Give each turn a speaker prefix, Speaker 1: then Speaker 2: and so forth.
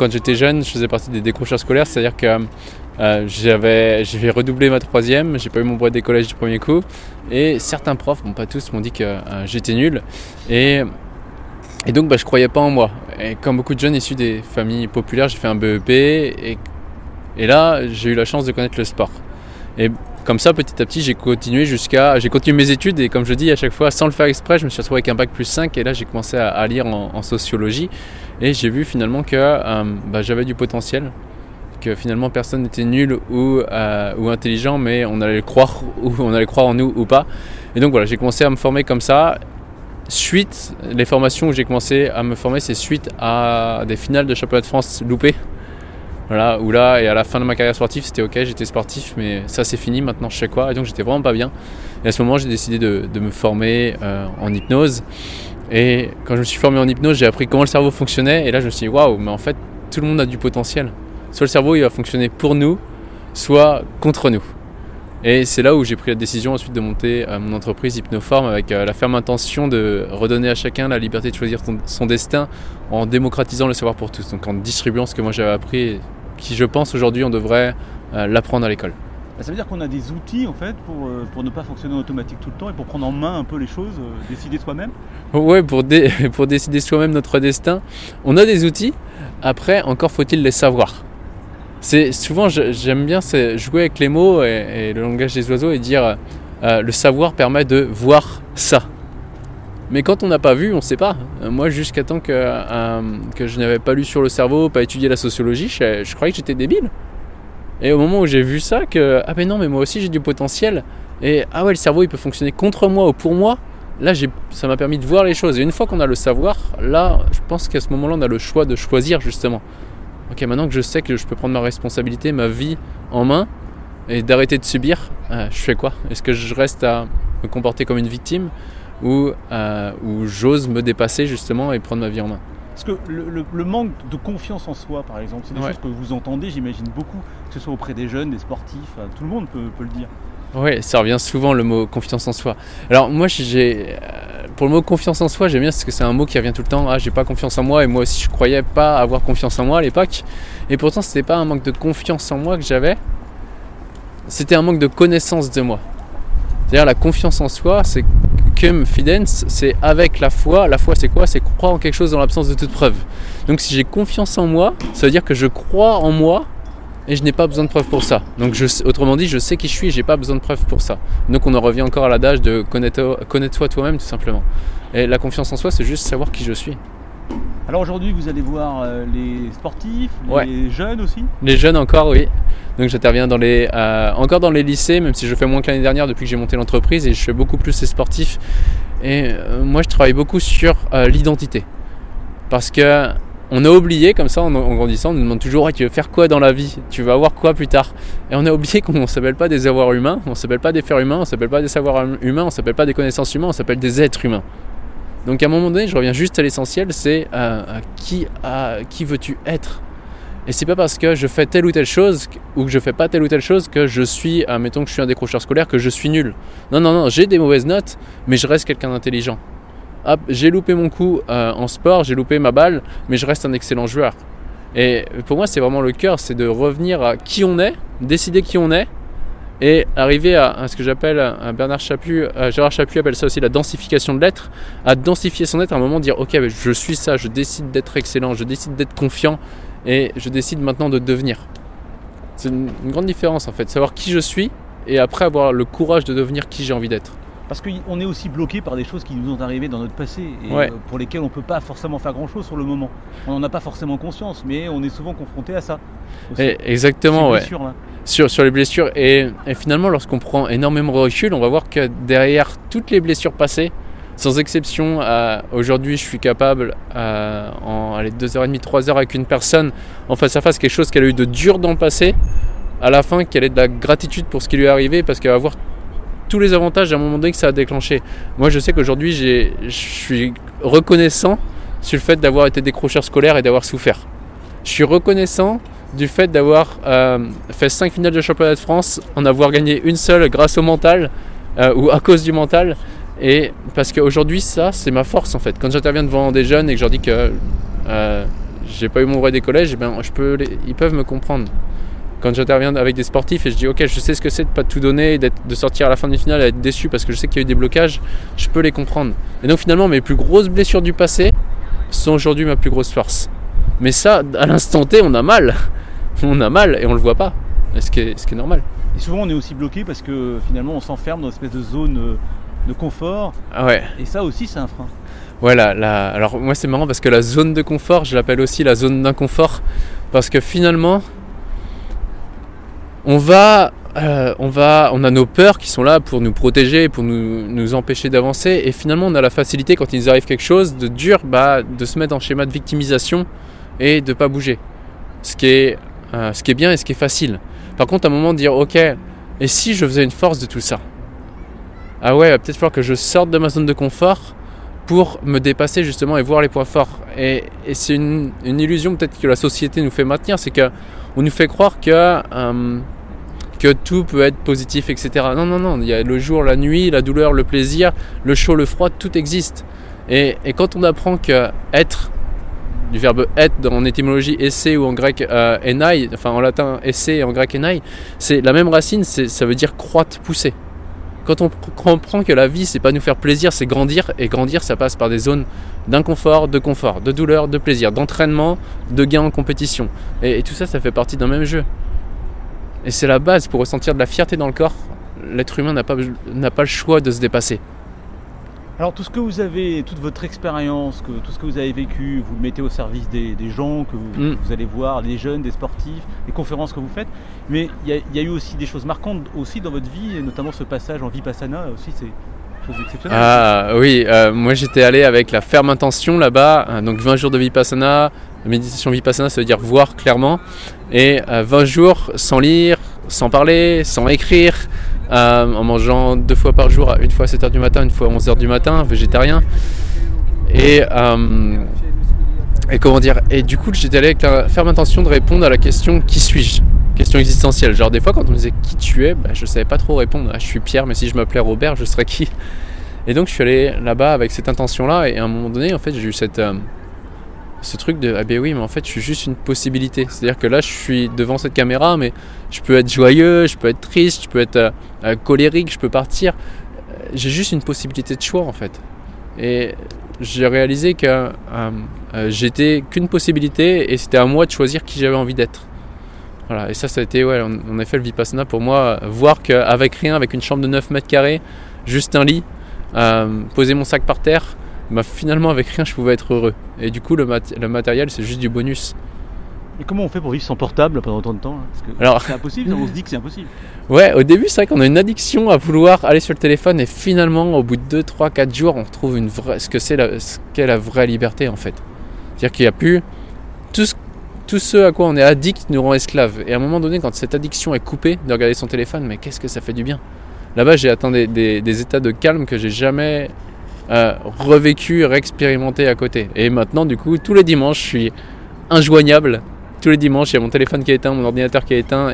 Speaker 1: quand j'étais jeune, je faisais partie des décrocheurs scolaires, c'est-à-dire que euh, j'avais, redoublé ma troisième, j'ai pas eu mon brevet des collèges du premier coup, et certains profs, bon pas tous, m'ont dit que euh, j'étais nul, et, et donc bah, je croyais pas en moi. Et comme beaucoup de jeunes issus des familles populaires, j'ai fait un BEP, et, et là j'ai eu la chance de connaître le sport. Comme ça, petit à petit, j'ai continué jusqu'à. J'ai continué mes études et, comme je dis à chaque fois, sans le faire exprès, je me suis retrouvé avec un bac plus 5 et là, j'ai commencé à, lire en, sociologie et j'ai vu finalement que euh, bah, j'avais du potentiel, que finalement personne n'était nul ou, euh, intelligent, mais on allait croire ou on allait croire en nous ou pas. Et donc voilà, j'ai commencé à me former comme ça. Suite, les formations où j'ai commencé à me former, c'est suite à des finales de championnat de France loupées voilà, là, et à la fin de ma carrière sportive, c'était ok, j'étais sportif, mais ça c'est fini, maintenant je sais quoi? Et donc j'étais vraiment pas bien. Et à ce moment, j'ai décidé de, me former euh, en hypnose. Et quand je me suis formé en hypnose, j'ai appris comment le cerveau fonctionnait. Et là, je me suis dit, waouh, mais en fait, tout le monde a du potentiel. Soit le cerveau, il va fonctionner pour nous, soit contre nous. Et c'est là où j'ai pris la décision ensuite de monter euh, mon entreprise Hypnoform avec euh, la ferme intention de redonner à chacun la liberté de choisir son destin en démocratisant le savoir pour tous, donc en distribuant ce que moi j'avais appris qui, je pense, aujourd'hui, on devrait euh, l'apprendre à l'école.
Speaker 2: Bah, ça veut dire qu'on a des outils en fait pour, euh, pour, ne pas fonctionner en automatique tout le temps et pour prendre en main un peu les choses, euh, décider soi-même?
Speaker 1: Oui, pour, pour décider soi-même notre destin. On a des outils, après encore faut-il les savoir. C'est souvent j'aime bien jouer avec les mots et, le langage des oiseaux et dire le savoir permet de voir ça. Mais quand on n'a pas vu, on ne sait pas. Moi, jusqu'à temps que, euh, que je n'avais pas lu sur le cerveau, pas étudié la sociologie, je, croyais que j'étais débile. Et au moment où j'ai vu ça, que ah ben non, mais moi aussi j'ai du potentiel. Et ah ouais, le cerveau il peut fonctionner contre moi ou pour moi. Là, ça m'a permis de voir les choses. Et une fois qu'on a le savoir, là, je pense qu'à ce moment-là, on a le choix de choisir justement. Ok, maintenant que je sais que je peux prendre ma responsabilité, ma vie en main, et d'arrêter de subir, euh, je fais quoi? Est-ce que je reste à me comporter comme une victime? Où, euh, où j'ose me dépasser justement et prendre ma vie en main.
Speaker 2: Parce que le, manque de confiance en soi, par exemple, c'est des choses que vous entendez, j'imagine beaucoup, que ce soit auprès des jeunes, des sportifs, tout le monde peut, le dire.
Speaker 1: Oui, ça revient souvent le mot confiance en soi. Alors moi, j'ai, euh, pour le mot confiance en soi, j'aime bien parce que c'est un mot qui revient tout le temps. Ah, j'ai pas confiance en moi et moi aussi je croyais pas avoir confiance en moi à l'époque. Et pourtant, c'était pas un manque de confiance en moi que j'avais, c'était un manque de connaissance de moi. C'est-à-dire la confiance en soi, c'est cum fidens, c'est avec la foi. La foi, c'est quoi? C'est croire en quelque chose dans l'absence de toute preuve. Donc si j'ai confiance en moi, ça veut dire que je crois en moi et je n'ai pas besoin de preuves pour ça. Donc je, autrement dit, je sais qui je suis et j'ai pas besoin de preuves pour ça. Donc on en revient encore à l'adage de connaître-toi toi-même tout simplement. Et la confiance en soi, c'est juste savoir qui je suis.
Speaker 2: Alors aujourd'hui, vous allez voir euh, les sportifs, les jeunes aussi?
Speaker 1: Les jeunes encore, oui. Donc j'interviens dans les, euh, encore dans les lycées, même si je fais moins que l'année dernière depuis que j'ai monté l'entreprise et je fais beaucoup plus les sportifs. Et euh, moi je travaille beaucoup sur euh, l'identité. Parce que on a oublié comme ça en, grandissant, on nous demande toujours tu veux faire quoi dans la vie? Tu veux avoir quoi plus tard? Et on a oublié qu'on ne s'appelle pas des avoirs humains, on ne s'appelle pas des fers humains, on ne s'appelle pas des savoirs hum, humains, on ne s'appelle pas des connaissances humaines, on s'appelle des êtres humains. Donc à un moment donné, je reviens juste à l'essentiel, c'est qui, qui veux-tu être? Et c'est pas parce que je fais telle ou telle chose ou que je fais pas telle ou telle chose que je suis, admettons que je suis un décrocheur scolaire, que je suis nul. Non, non, non, j'ai des mauvaises notes, mais je reste quelqu'un d'intelligent. j'ai loupé mon coup euh, en sport, j'ai loupé ma balle, mais je reste un excellent joueur. Et pour moi, c'est vraiment le cœur, c'est de revenir à qui on est, décider qui on est, et arriver à, ce que j'appelle, Bernard Chaput, Gérard Chaput appelle ça aussi la densification de l'être, à densifier son être, à un moment dire ok, je suis ça, je décide d'être excellent, je décide d'être confiant, et je décide maintenant de devenir. C'est une, grande différence en fait, savoir qui je suis et après avoir le courage de devenir qui j'ai envie d'être.
Speaker 2: Parce qu'on est aussi bloqué par des choses qui nous ont arrivé dans notre passé et euh, pour lesquelles on ne peut pas forcément faire grand-chose sur le moment. On n'en a pas forcément conscience, mais on est souvent confronté à ça.
Speaker 1: exactement, ouais. Sur, sur, les blessures. Et, et finalement, lorsqu'on prend énormément de recul, on va voir que derrière toutes les blessures passées, sans exception, euh, aujourd'hui, je suis capable, euh, en 2h30, 3h avec une personne en face à face, quelque chose qu'elle a eu de dur dans le passé, à la fin, qu'elle ait de la gratitude pour ce qui lui est arrivé, parce qu'elle va voir tous les avantages à un moment donné que ça a déclenché. Moi, je sais qu'aujourd'hui, je suis reconnaissant sur le fait d'avoir été décrocheur scolaire et d'avoir souffert. Je suis reconnaissant du fait d'avoir euh, fait 5 finales de championnat de France, en avoir gagné une seule grâce au mental ou à cause du mental. Et parce qu'aujourd'hui, ça, c'est ma force en fait. Quand j'interviens devant des jeunes et que je leur dis que euh, j'ai pas eu mon vrai décollage, ben, je peux ils peuvent me comprendre. Quand j'interviens avec des sportifs et je dis ok je sais ce que c'est de pas tout donner, de sortir à la fin du final et être déçu parce que je sais qu'il y a eu des blocages, je peux les comprendre. Et donc finalement mes plus grosses blessures du passé sont aujourd'hui ma plus grosse force. Mais ça, à l'instant T, on a mal. On a mal et on le voit pas. Ce qui est, ce qui est normal.
Speaker 2: Et souvent on est aussi bloqué parce que finalement on s'enferme dans une espèce de zone euh, de confort.
Speaker 1: Ah ouais.
Speaker 2: Et ça aussi c'est un frein.
Speaker 1: Voilà, alors moi c'est marrant parce que la zone de confort, je l'appelle aussi la zone d'inconfort, parce que finalement, on va, euh, on va, on a nos peurs qui sont là pour nous protéger, pour nous, empêcher d'avancer, et finalement on a la facilité quand il nous arrive quelque chose de dur, bah, de se mettre en schéma de victimisation et de pas bouger, ce qui est, euh, ce qui est bien et ce qui est facile. Par contre, à un moment de dire, ok, et si je faisais une force de tout ça? Ah ouais, peut-être falloir que je sorte de ma zone de confort pour me dépasser justement et voir les points forts. Et, c'est une, illusion peut-être que la société nous fait maintenir, c'est qu'on nous fait croire que, euh, que tout peut être positif, etc. Non, non, non, il y a le jour, la nuit, la douleur, le plaisir, le chaud, le froid, tout existe. Et, quand on apprend que être, du verbe être en étymologie essayer ou en grec euh, enai, enfin en latin essayer et en grec enai, c'est la même racine, ça veut dire croître, pousser. Quand on comprend que la vie, c'est pas nous faire plaisir, c'est grandir, et grandir, ça passe par des zones d'inconfort, de confort, de douleur, de plaisir, d'entraînement, de gain en compétition. Et, tout ça, ça fait partie d'un même jeu. Et c'est la base pour ressentir de la fierté dans le corps. L'être humain n'a pas, pas le choix de se dépasser.
Speaker 2: Alors tout ce que vous avez, toute votre expérience, que, tout ce que vous avez vécu, vous le mettez au service des, gens que mm. vous, allez voir, des jeunes, des sportifs, les conférences que vous faites. Mais il y, a eu aussi des choses marquantes aussi dans votre vie, et notamment ce passage en Vipassana aussi, c'est chose exceptionnelle.
Speaker 1: Ah oui, euh, moi j'étais allé avec la ferme intention là-bas, euh, donc 20 jours de Vipassana. méditation Vipassana, ça veut dire voir clairement, et 20 euh, jours sans lire, sans parler, sans écrire, euh, en mangeant deux fois par jour, une fois à 7h du matin, une fois à 11h du matin, végétarien. Et, euh, et comment dire Et du coup, j'étais allé avec la ferme intention de répondre à la question qui suis-je? Question existentielle. Genre, des fois, quand on me disait qui tu es, bah, je savais pas trop répondre. Ah, je suis Pierre, mais si je m'appelais Robert, je serais qui? Et donc, je suis allé là-bas avec cette intention-là. Et à un moment donné, en fait, j'ai eu cette. Euh, ce truc de ah ben oui mais en fait je suis juste une possibilité. C'est à dire que là je suis devant cette caméra mais je peux être joyeux je peux être triste je peux être euh, euh, colérique je peux partir. Euh, j'ai juste une possibilité de choix en fait. Et j'ai réalisé que j'étais qu'une possibilité et c'était à moi de choisir qui j'avais envie d'être. Voilà. Et ça ça a été ouais en, effet le vipassana pour moi voir qu'avec rien avec une chambre de 9 mètres carrés juste un lit poser mon sac par terre bah, finalement avec rien je pouvais être heureux. Et du coup le, matériel c'est juste du bonus.
Speaker 2: Et comment on fait pour vivre sans portable pendant autant de temps Alors, c'est impossible, on se dit que c'est impossible.
Speaker 1: Ouais, au début, c'est vrai qu'on a une addiction à vouloir aller sur le téléphone et finalement, au bout de 2, 3, 4 jours, on retrouve une vraie, ce que c'est la, qu'est la vraie liberté en fait. C'est-à-dire qu'il n'y a plus tout ce, tout ce à quoi on est addict nous rend esclaves. Et à un moment donné, quand cette addiction est coupée de regarder son téléphone, mais qu'est-ce que ça fait du bien? Là-bas, j'ai atteint des, des, états de calme que j'ai jamais euh, revécu, réexpérimenté à côté. Et maintenant, du coup, tous les dimanches, je suis injoignable. Tous les dimanches, il y a mon téléphone qui est éteint, mon ordinateur qui est éteint,